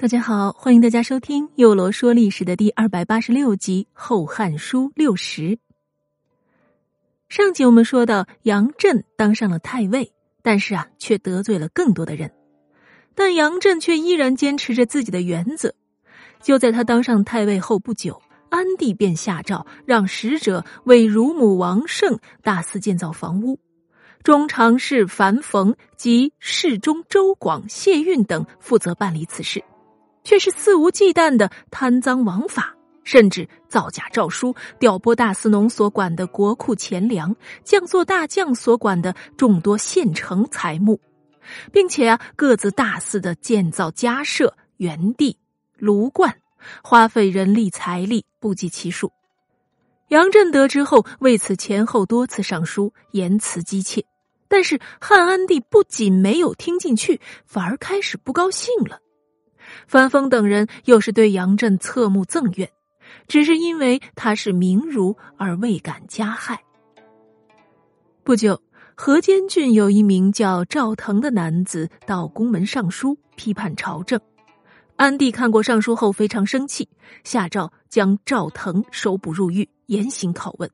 大家好，欢迎大家收听《幼罗说历史》的第二百八十六集《后汉书六十》。上集我们说到，杨震当上了太尉，但是啊，却得罪了更多的人。但杨震却依然坚持着自己的原则。就在他当上太尉后不久，安帝便下诏让使者为乳母王胜大肆建造房屋。中常侍樊冯及侍中周广、谢运等负责办理此事。却是肆无忌惮的贪赃枉法，甚至造假诏书，调拨大司农所管的国库钱粮，降作大将所管的众多县城财物，并且啊，各自大肆的建造家舍、园地、庐观，花费人力财力不计其数。杨震得知后，为此前后多次上书，言辞激切，但是汉安帝不仅没有听进去，反而开始不高兴了。樊丰等人又是对杨震侧目憎怨，只是因为他是名儒而未敢加害。不久，河间郡有一名叫赵腾的男子到宫门上书，批判朝政。安帝看过上书后非常生气，下诏将赵腾收捕入狱，严刑拷问，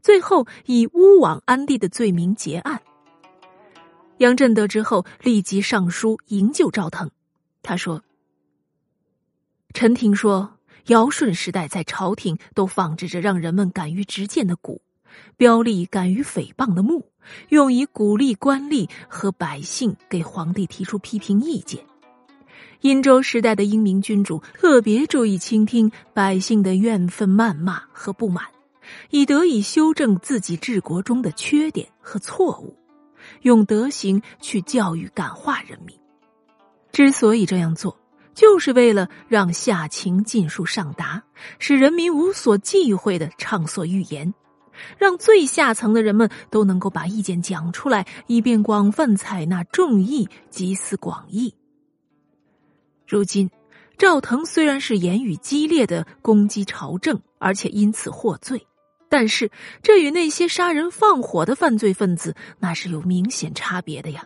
最后以诬枉安帝的罪名结案。杨震得知后，立即上书营救赵腾。他说。臣听说，尧舜时代在朝廷都放置着让人们敢于直谏的鼓，标立敢于诽谤的目，用以鼓励官吏和百姓给皇帝提出批评意见。殷周时代的英明君主特别注意倾听百姓的怨愤、谩骂和不满，以得以修正自己治国中的缺点和错误，用德行去教育感化人民。之所以这样做。就是为了让下情尽数上达，使人民无所忌讳的畅所欲言，让最下层的人们都能够把意见讲出来，以便广泛采纳众议，集思广益。如今，赵腾虽然是言语激烈的攻击朝政，而且因此获罪，但是这与那些杀人放火的犯罪分子那是有明显差别的呀。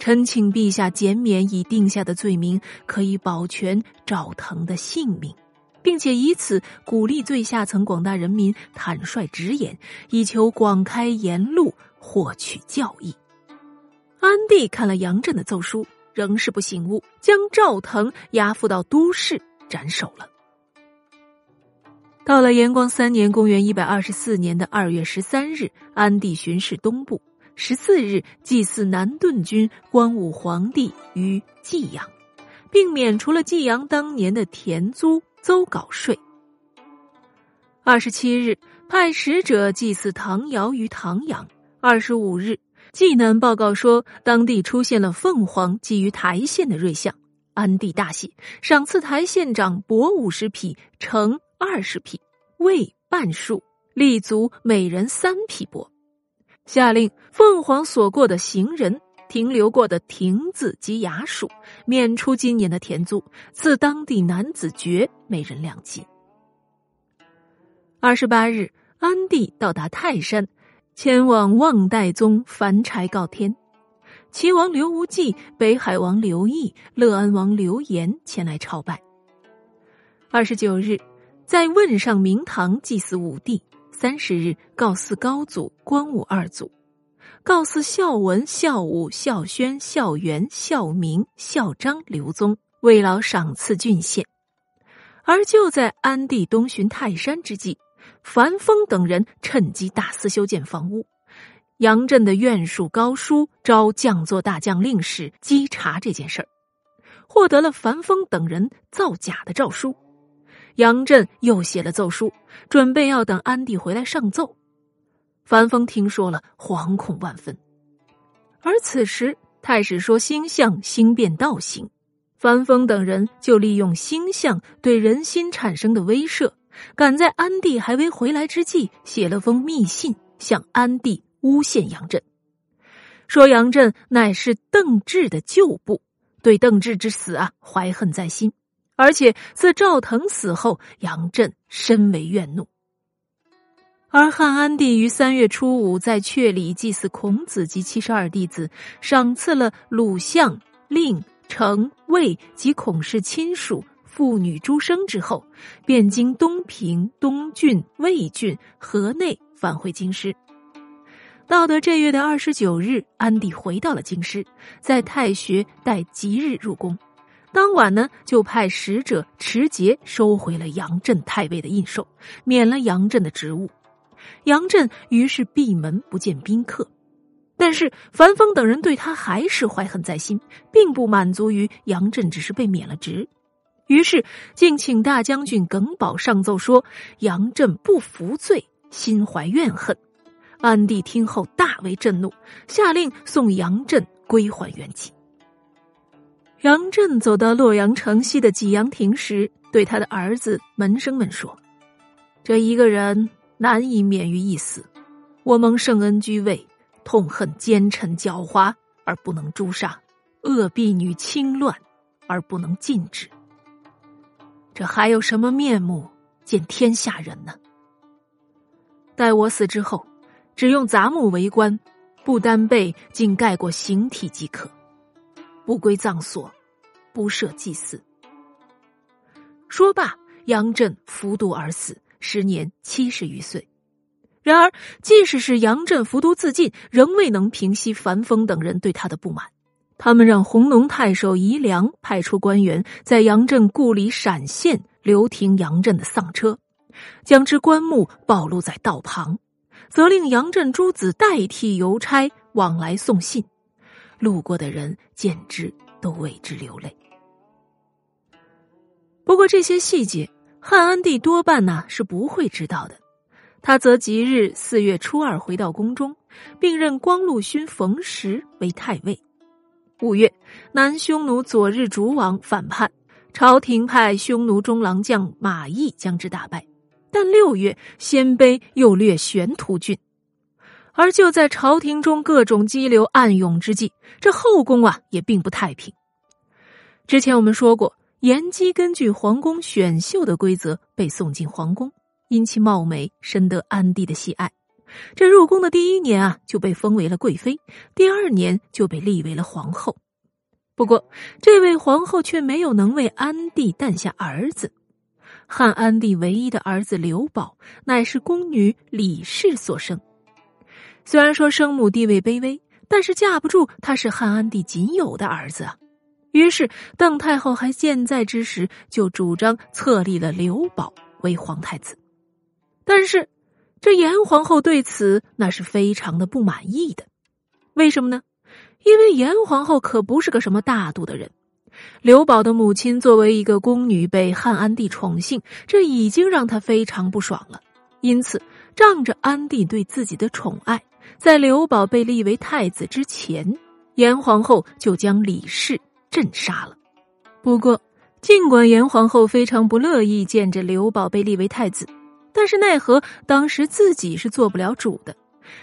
臣请陛下减免已定下的罪名，可以保全赵腾的性命，并且以此鼓励最下层广大人民坦率直言，以求广开言路，获取教益。安帝看了杨震的奏书，仍是不醒悟，将赵腾押赴到都市斩首了。到了延光三年（公元一百二十四年）的二月十三日，安帝巡视东部。十四日，祭祀南顿君光武皇帝于济阳，并免除了济阳当年的田租邹稿税。二十七日，派使者祭祀唐尧于唐阳。二十五日，济南报告说，当地出现了凤凰寄于台县的瑞象。安帝大喜，赏赐台县长帛五十匹，乘二十匹，魏半数，立足每人三匹帛。下令凤凰所过的行人、停留过的亭子及衙署，免除今年的田租，赐当地男子爵每人两金。二十八日，安帝到达泰山，前往望代宗凡柴告天。齐王刘无忌、北海王刘毅、乐安王刘延前来朝拜。二十九日，在汶上明堂祭祀武帝。三十日，告祀高祖光武二祖，告祀孝文、孝武、孝宣、孝元、孝明、孝章刘宗，慰劳赏赐郡县。而就在安帝东巡泰山之际，樊丰等人趁机大肆修建房屋。杨震的院属高书招降作大将令史稽查这件事儿，获得了樊丰等人造假的诏书。杨震又写了奏书，准备要等安帝回来上奏。樊丰听说了，惶恐万分。而此时，太史说星象星变道行，樊丰等人就利用星象对人心产生的威慑，赶在安帝还未回来之际，写了封密信向安帝诬陷杨震，说杨震乃是邓志的旧部，对邓志之死啊怀恨在心。而且自赵腾死后，杨震深为怨怒。而汉安帝于三月初五在阙里祭祀孔子及七十二弟子，赏赐了鲁相、令、成、魏及孔氏亲属。妇女诸生之后，便经东平、东郡、魏郡、河内返回京师。到得这月的二十九日，安帝回到了京师，在太学待吉日入宫。当晚呢，就派使者持节收回了杨震太尉的印绶，免了杨震的职务。杨震于是闭门不见宾客。但是樊丰等人对他还是怀恨在心，并不满足于杨震只是被免了职。于是，竟请大将军耿宝上奏说杨震不服罪，心怀怨恨。安帝听后大为震怒，下令送杨震归还原籍。杨震走到洛阳城西的济阳亭时，对他的儿子门生们说：“这一个人难以免于一死。我蒙圣恩居位，痛恨奸臣狡猾而不能诛杀，恶婢女轻乱而不能禁止。”这还有什么面目见天下人呢？待我死之后，只用杂木为棺，不单被竟盖过形体即可，不归葬所，不设祭祀。说罢，杨震服毒而死，时年七十余岁。然而，即使是杨震服毒自尽，仍未能平息樊丰等人对他的不满。他们让弘农太守宜良派出官员，在杨震故里陕县留停杨震的丧车，将之棺木暴露在道旁，责令杨震诸子代替邮差往来送信。路过的人见之都为之流泪。不过这些细节，汉安帝多半呢是不会知道的。他则即日四月初二回到宫中，并任光禄勋冯时为太尉。五月，南匈奴左日逐王反叛，朝廷派匈奴中郎将马邑将之打败。但六月，鲜卑又略玄突郡，而就在朝廷中各种激流暗涌之际，这后宫啊也并不太平。之前我们说过，延姬根据皇宫选秀的规则被送进皇宫，因其貌美，深得安帝的喜爱。这入宫的第一年啊，就被封为了贵妃；第二年就被立为了皇后。不过，这位皇后却没有能为安帝诞下儿子。汉安帝唯一的儿子刘保，乃是宫女李氏所生。虽然说生母地位卑微，但是架不住他是汉安帝仅有的儿子啊。于是，邓太后还健在之时，就主张册立了刘保为皇太子。但是，这严皇后对此那是非常的不满意的，为什么呢？因为严皇后可不是个什么大度的人。刘宝的母亲作为一个宫女被汉安帝宠幸，这已经让她非常不爽了。因此，仗着安帝对自己的宠爱，在刘宝被立为太子之前，严皇后就将李氏镇杀了。不过，尽管严皇后非常不乐意见着刘宝被立为太子。但是奈何当时自己是做不了主的，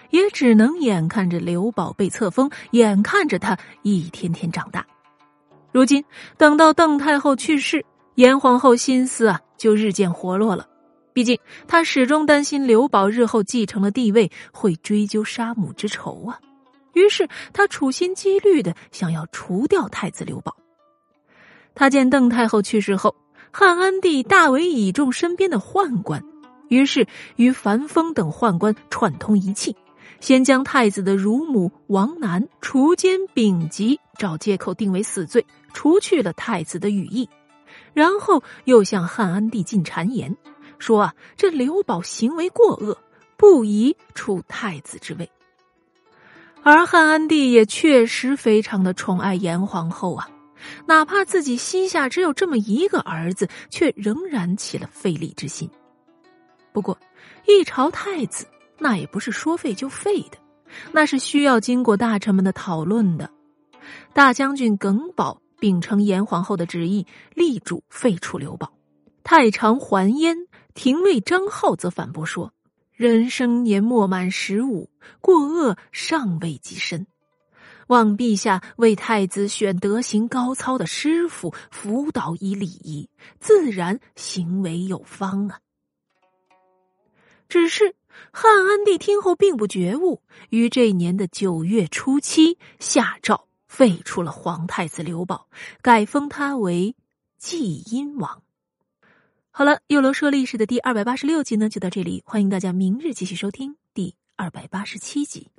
也只能眼看着刘宝被册封，眼看着他一天天长大。如今等到邓太后去世，严皇后心思啊就日渐活络了。毕竟他始终担心刘宝日后继承了帝位会追究杀母之仇啊。于是他处心积虑的想要除掉太子刘宝。他见邓太后去世后，汉安帝大为倚重身边的宦官。于是与樊丰等宦官串通一气，先将太子的乳母王楠除奸丙吉，找借口定为死罪，除去了太子的羽翼，然后又向汉安帝进谗言，说啊这刘宝行为过恶，不宜处太子之位。而汉安帝也确实非常的宠爱严皇后啊，哪怕自己膝下只有这么一个儿子，却仍然起了废立之心。不过，一朝太子那也不是说废就废的，那是需要经过大臣们的讨论的。大将军耿宝秉承严皇后的旨意，力主废除刘宝。太常还焉廷尉张浩则反驳说：“人生年末满十五，过恶尚未及身，望陛下为太子选德行高操的师傅，辅导以礼仪，自然行为有方啊。”只是汉安帝听后并不觉悟，于这年的九月初七下诏废除了皇太子刘保，改封他为济阴王。好了，又楼说历史的第二百八十六集呢，就到这里，欢迎大家明日继续收听第二百八十七集。